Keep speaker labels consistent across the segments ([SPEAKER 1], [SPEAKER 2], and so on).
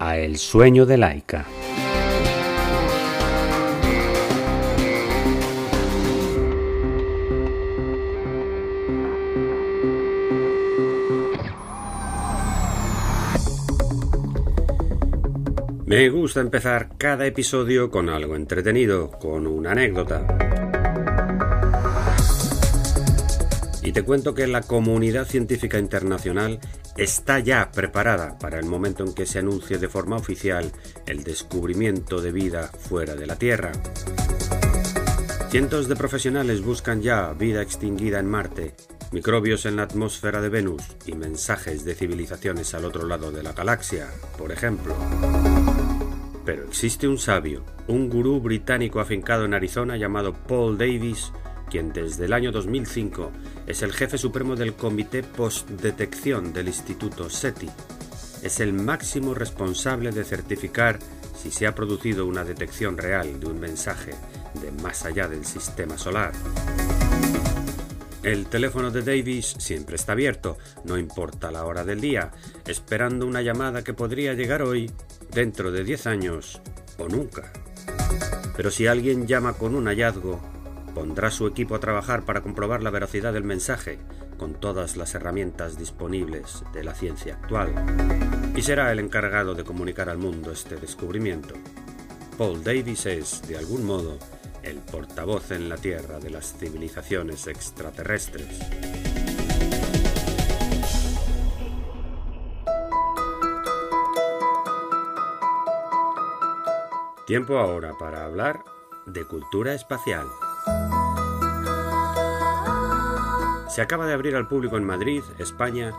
[SPEAKER 1] a El sueño de Laika. Me gusta empezar cada episodio con algo entretenido, con una anécdota. Y te cuento que la comunidad científica internacional está ya preparada para el momento en que se anuncie de forma oficial el descubrimiento de vida fuera de la Tierra. Cientos de profesionales buscan ya vida extinguida en Marte, microbios en la atmósfera de Venus y mensajes de civilizaciones al otro lado de la galaxia, por ejemplo. Pero existe un sabio, un gurú británico afincado en Arizona llamado Paul Davis, quien desde el año 2005 es el jefe supremo del Comité Post-Detección del Instituto SETI. Es el máximo responsable de certificar si se ha producido una detección real de un mensaje de más allá del sistema solar. El teléfono de Davis siempre está abierto, no importa la hora del día, esperando una llamada que podría llegar hoy, dentro de 10 años o nunca. Pero si alguien llama con un hallazgo, Pondrá su equipo a trabajar para comprobar la veracidad del mensaje con todas las herramientas disponibles de la ciencia actual. Y será el encargado de comunicar al mundo este descubrimiento. Paul Davis es, de algún modo, el portavoz en la Tierra de las civilizaciones extraterrestres. Tiempo ahora para hablar de cultura espacial. Se acaba de abrir al público en Madrid, España,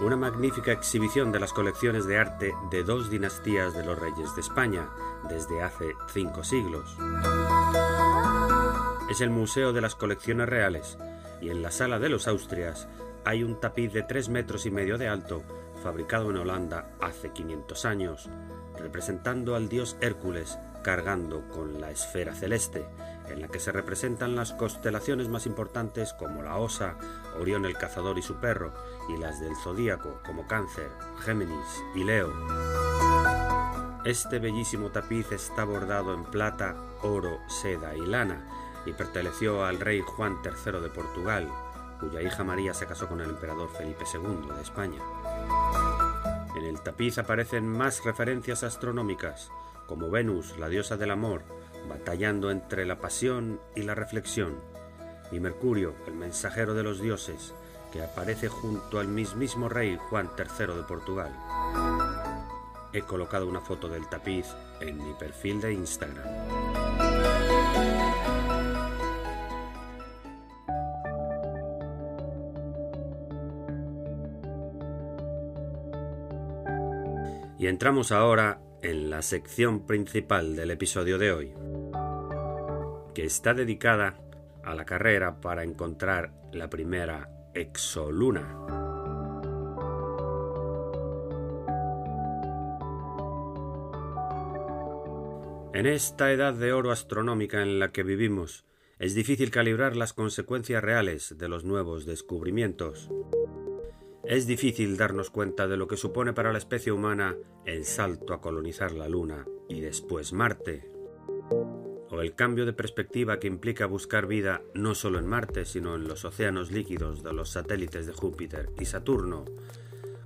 [SPEAKER 1] una magnífica exhibición de las colecciones de arte de dos dinastías de los reyes de España desde hace cinco siglos. Es el Museo de las Colecciones Reales y en la Sala de los Austrias hay un tapiz de tres metros y medio de alto fabricado en Holanda hace 500 años, representando al dios Hércules cargando con la esfera celeste, en la que se representan las constelaciones más importantes como la Osa, Orión el Cazador y su perro, y las del zodíaco como Cáncer, Géminis y Leo. Este bellísimo tapiz está bordado en plata, oro, seda y lana y perteneció al rey Juan III de Portugal, cuya hija María se casó con el emperador Felipe II de España. En el tapiz aparecen más referencias astronómicas, como Venus, la diosa del amor, batallando entre la pasión y la reflexión, y Mercurio, el mensajero de los dioses, que aparece junto al mismísimo rey Juan III de Portugal. He colocado una foto del tapiz en mi perfil de Instagram. Y entramos ahora en la sección principal del episodio de hoy, que está dedicada a la carrera para encontrar la primera exoluna. En esta edad de oro astronómica en la que vivimos, es difícil calibrar las consecuencias reales de los nuevos descubrimientos. Es difícil darnos cuenta de lo que supone para la especie humana el salto a colonizar la Luna y después Marte, el cambio de perspectiva que implica buscar vida no solo en Marte, sino en los océanos líquidos de los satélites de Júpiter y Saturno,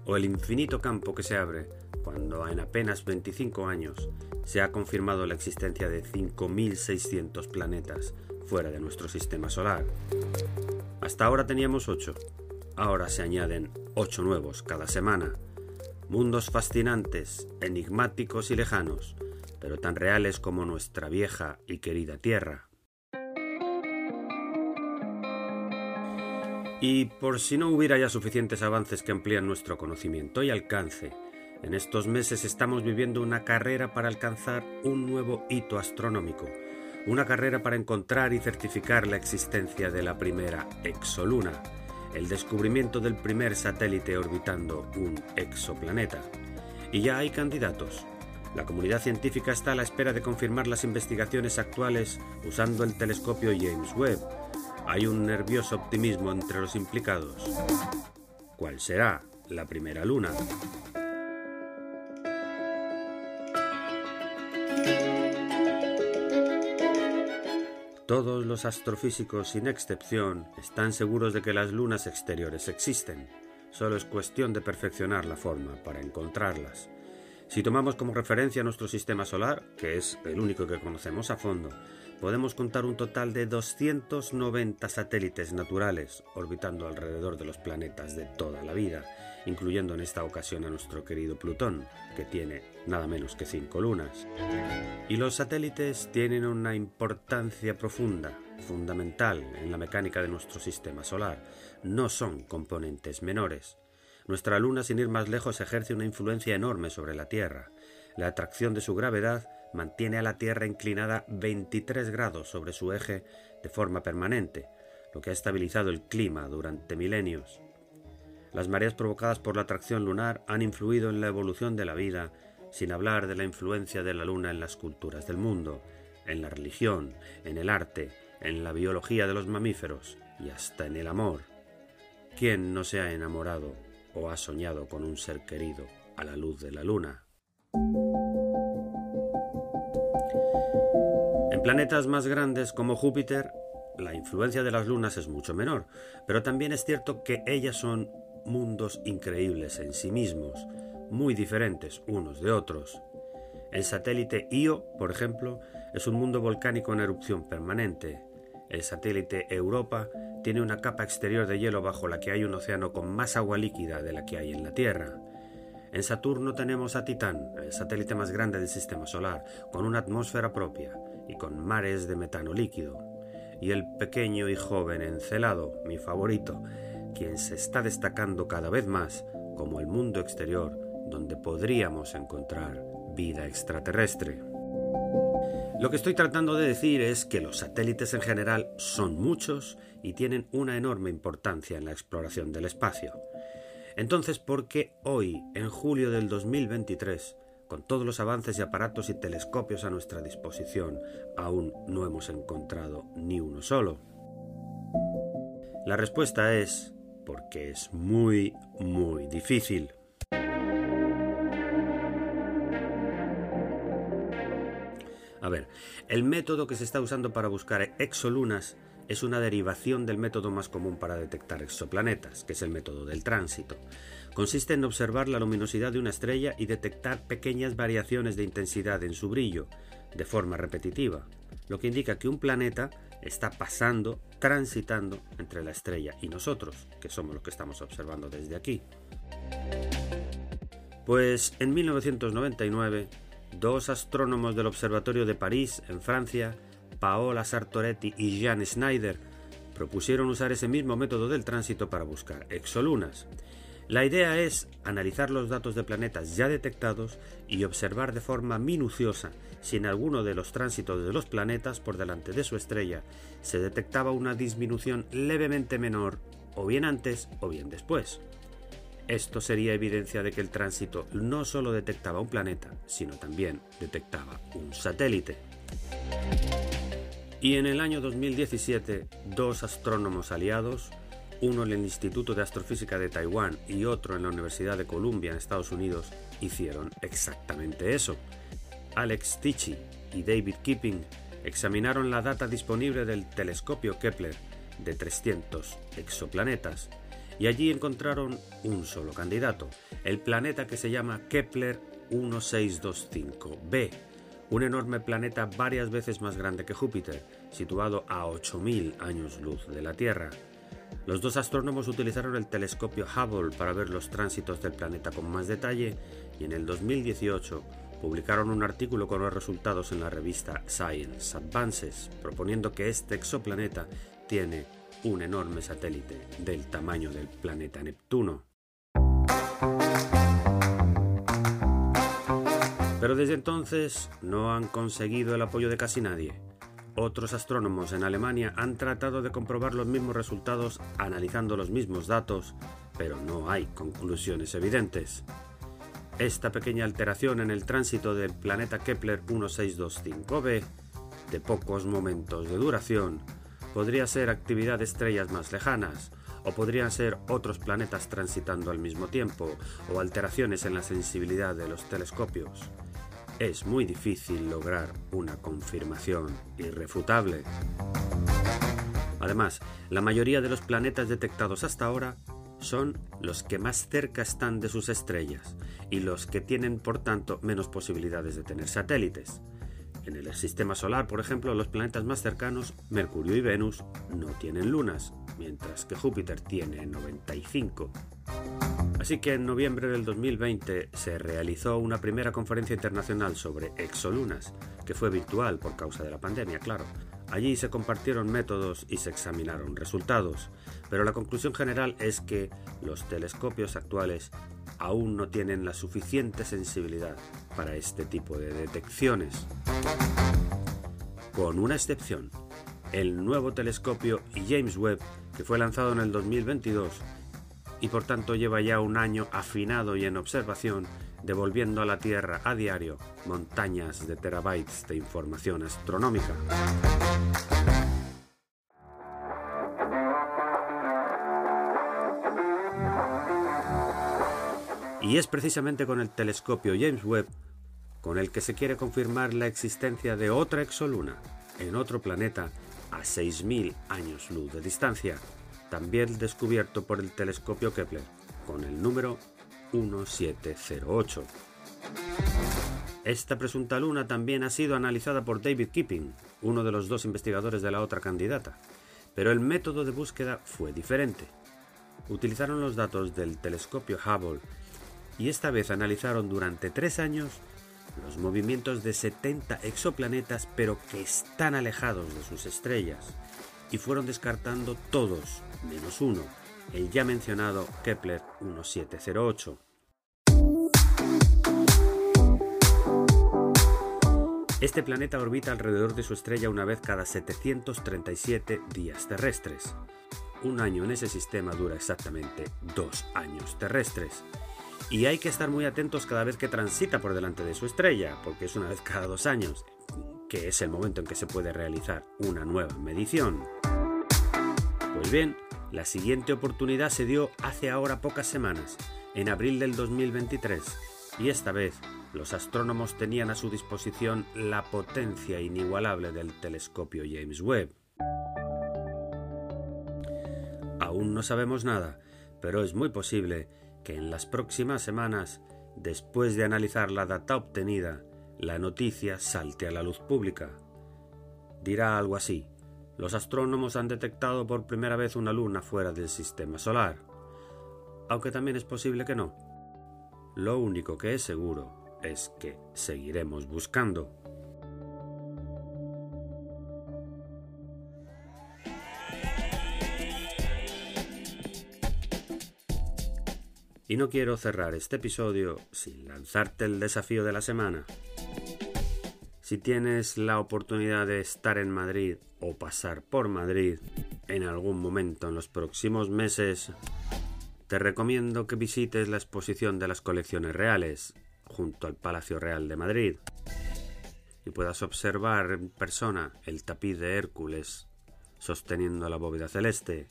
[SPEAKER 1] o el infinito campo que se abre cuando en apenas 25 años se ha confirmado la existencia de 5.600 planetas fuera de nuestro sistema solar. Hasta ahora teníamos 8, Ahora se añaden ocho nuevos cada semana. Mundos fascinantes, enigmáticos y lejanos, pero tan reales como nuestra vieja y querida Tierra. Y por si no hubiera ya suficientes avances que amplían nuestro conocimiento y alcance, En estos meses estamos viviendo una carrera para alcanzar un nuevo hito astronómico, una carrera para encontrar y certificar la existencia de la primera exoluna, el descubrimiento del primer satélite orbitando un exoplaneta. Y ya hay candidatos. La comunidad científica está a la espera de confirmar las investigaciones actuales usando el telescopio James Webb. Hay un nervioso optimismo entre los implicados. ¿Cuál será la primera luna? Todos los astrofísicos, sin excepción, están seguros de que las lunas exteriores existen. Solo es cuestión de perfeccionar la forma para encontrarlas. Si tomamos como referencia nuestro sistema solar, que es el único que conocemos a fondo, podemos contar un total de 290 satélites naturales orbitando alrededor de los planetas de toda la vida, incluyendo en esta ocasión a nuestro querido Plutón, que tiene nada menos que cinco lunas. Y los satélites tienen una importancia profunda, fundamental en la mecánica de nuestro sistema solar. No son componentes menores. Nuestra luna, sin ir más lejos, ejerce una influencia enorme sobre la Tierra. La atracción de su gravedad mantiene a la Tierra inclinada 23 grados sobre su eje de forma permanente, lo que ha estabilizado el clima durante milenios. Las mareas provocadas por la atracción lunar han influido en la evolución de la vida, sin hablar de la influencia de la luna en las culturas del mundo, en la religión, en el arte, en la biología de los mamíferos y hasta en el amor. ¿Quién no se ha enamorado o ha soñado con un ser querido a la luz de la luna? En planetas más grandes como Júpiter, la influencia de las lunas es mucho menor, pero también es cierto que ellas son mundos increíbles en sí mismos, muy diferentes unos de otros. El satélite Io, por ejemplo, es un mundo volcánico en erupción permanente. El satélite Europa tiene una capa exterior de hielo bajo la que hay un océano con más agua líquida de la que hay en la Tierra. En Saturno tenemos a Titán, el satélite más grande del sistema solar, con una atmósfera propia y con mares de metano líquido. Y el pequeño y joven Encelado, mi favorito, quien se está destacando cada vez más como el mundo exterior donde podríamos encontrar vida extraterrestre. Lo que estoy tratando de decir es que los satélites en general son muchos y tienen una enorme importancia en la exploración del espacio. Entonces, ¿por qué hoy, en julio del 2023, con todos los avances y aparatos y telescopios a nuestra disposición, aún no hemos encontrado ni uno solo? La respuesta es porque es muy, muy difícil. A ver, el método que se está usando para buscar exolunas es una derivación del método más común para detectar exoplanetas, que es el método del tránsito. Consiste en observar la luminosidad de una estrella y detectar pequeñas variaciones de intensidad en su brillo, de forma repetitiva, lo que indica que un planeta está pasando, transitando entre la estrella y nosotros, que somos los que estamos observando desde aquí. Pues en 1999, dos astrónomos del Observatorio de París, en Francia, Paola Sartoretti y Jean Schneider, propusieron usar ese mismo método del tránsito para buscar exolunas. La idea es analizar los datos de planetas ya detectados y observar de forma minuciosa si en alguno de los tránsitos de los planetas por delante de su estrella se detectaba una disminución levemente menor o bien antes o bien después. Esto sería evidencia de que el tránsito no solo detectaba un planeta, sino también detectaba un satélite. Y en el año 2017, dos astrónomos aliados, uno en el Instituto de Astrofísica de Taiwán y otro en la Universidad de Columbia en Estados Unidos, hicieron exactamente eso. Alex Tichy y David Keeping examinaron la data disponible del telescopio Kepler de 300 exoplanetas y allí encontraron un solo candidato, el planeta que se llama Kepler 1625b, un enorme planeta varias veces más grande que Júpiter, situado a 8.000 años luz de la Tierra. Los dos astrónomos utilizaron el telescopio Hubble para ver los tránsitos del planeta con más detalle y en el 2018 publicaron un artículo con los resultados en la revista Science Advances, proponiendo que este exoplaneta tiene un enorme satélite del tamaño del planeta Neptuno. Pero desde entonces no han conseguido el apoyo de casi nadie. Otros astrónomos en Alemania han tratado de comprobar los mismos resultados analizando los mismos datos, pero no hay conclusiones evidentes. Esta pequeña alteración en el tránsito del planeta Kepler 1625b, de pocos momentos de duración, podría ser actividad de estrellas más lejanas, o podrían ser otros planetas transitando al mismo tiempo, o alteraciones en la sensibilidad de los telescopios. Es muy difícil lograr una confirmación irrefutable. Además, la mayoría de los planetas detectados hasta ahora son los que más cerca están de sus estrellas y los que tienen por tanto menos posibilidades de tener satélites. En el sistema solar, por ejemplo, los planetas más cercanos, Mercurio y Venus, no tienen lunas, mientras que Júpiter tiene 95. Así que en noviembre del 2020 se realizó una primera conferencia internacional sobre exolunas, que fue virtual por causa de la pandemia, claro. Allí se compartieron métodos y se examinaron resultados, pero la conclusión general es que los telescopios actuales aún no tienen la suficiente sensibilidad para este tipo de detecciones. Con una excepción, el nuevo telescopio James Webb, que fue lanzado en el 2022 y por tanto lleva ya un año afinado y en observación, devolviendo a la Tierra a diario montañas de terabytes de información astronómica. Y es precisamente con el telescopio James Webb con el que se quiere confirmar la existencia de otra exoluna en otro planeta a 6.000 años luz de distancia, también descubierto por el telescopio Kepler, con el número 1708. Esta presunta luna también ha sido analizada por David Keeping, uno de los dos investigadores de la otra candidata, pero el método de búsqueda fue diferente. Utilizaron los datos del telescopio Hubble y esta vez analizaron durante tres años los movimientos de 70 exoplanetas pero que están alejados de sus estrellas y fueron descartando todos menos uno, el ya mencionado Kepler 1708. Este planeta orbita alrededor de su estrella una vez cada 737 días terrestres. Un año en ese sistema dura exactamente dos años terrestres y hay que estar muy atentos cada vez que transita por delante de su estrella, porque es una vez cada dos años, que es el momento en que se puede realizar una nueva medición. Pues bien, la siguiente oportunidad se dio hace ahora pocas semanas, en abril del 2023, y esta vez los astrónomos tenían a su disposición la potencia inigualable del telescopio James Webb. Aún no sabemos nada, pero es muy posible que en las próximas semanas, después de analizar la data obtenida, la noticia salte a la luz pública. Dirá algo así. Los astrónomos han detectado por primera vez una luna fuera del sistema solar. Aunque también es posible que no. Lo único que es seguro es que seguiremos buscando. Y no quiero cerrar este episodio sin lanzarte el desafío de la semana. Si tienes la oportunidad de estar en Madrid o pasar por Madrid en algún momento en los próximos meses, te recomiendo que visites la exposición de las colecciones reales junto al Palacio Real de Madrid y puedas observar en persona el tapiz de Hércules sosteniendo la bóveda celeste.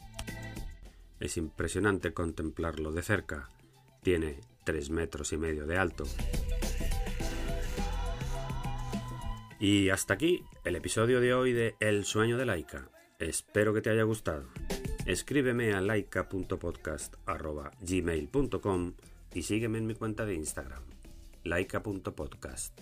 [SPEAKER 1] Es impresionante contemplarlo de cerca tiene 3 metros y medio de alto. Y hasta aquí el episodio de hoy de El sueño de Laika. Espero que te haya gustado. Escríbeme a laika.podcast.gmail.com y sígueme en mi cuenta de Instagram, laika.podcast.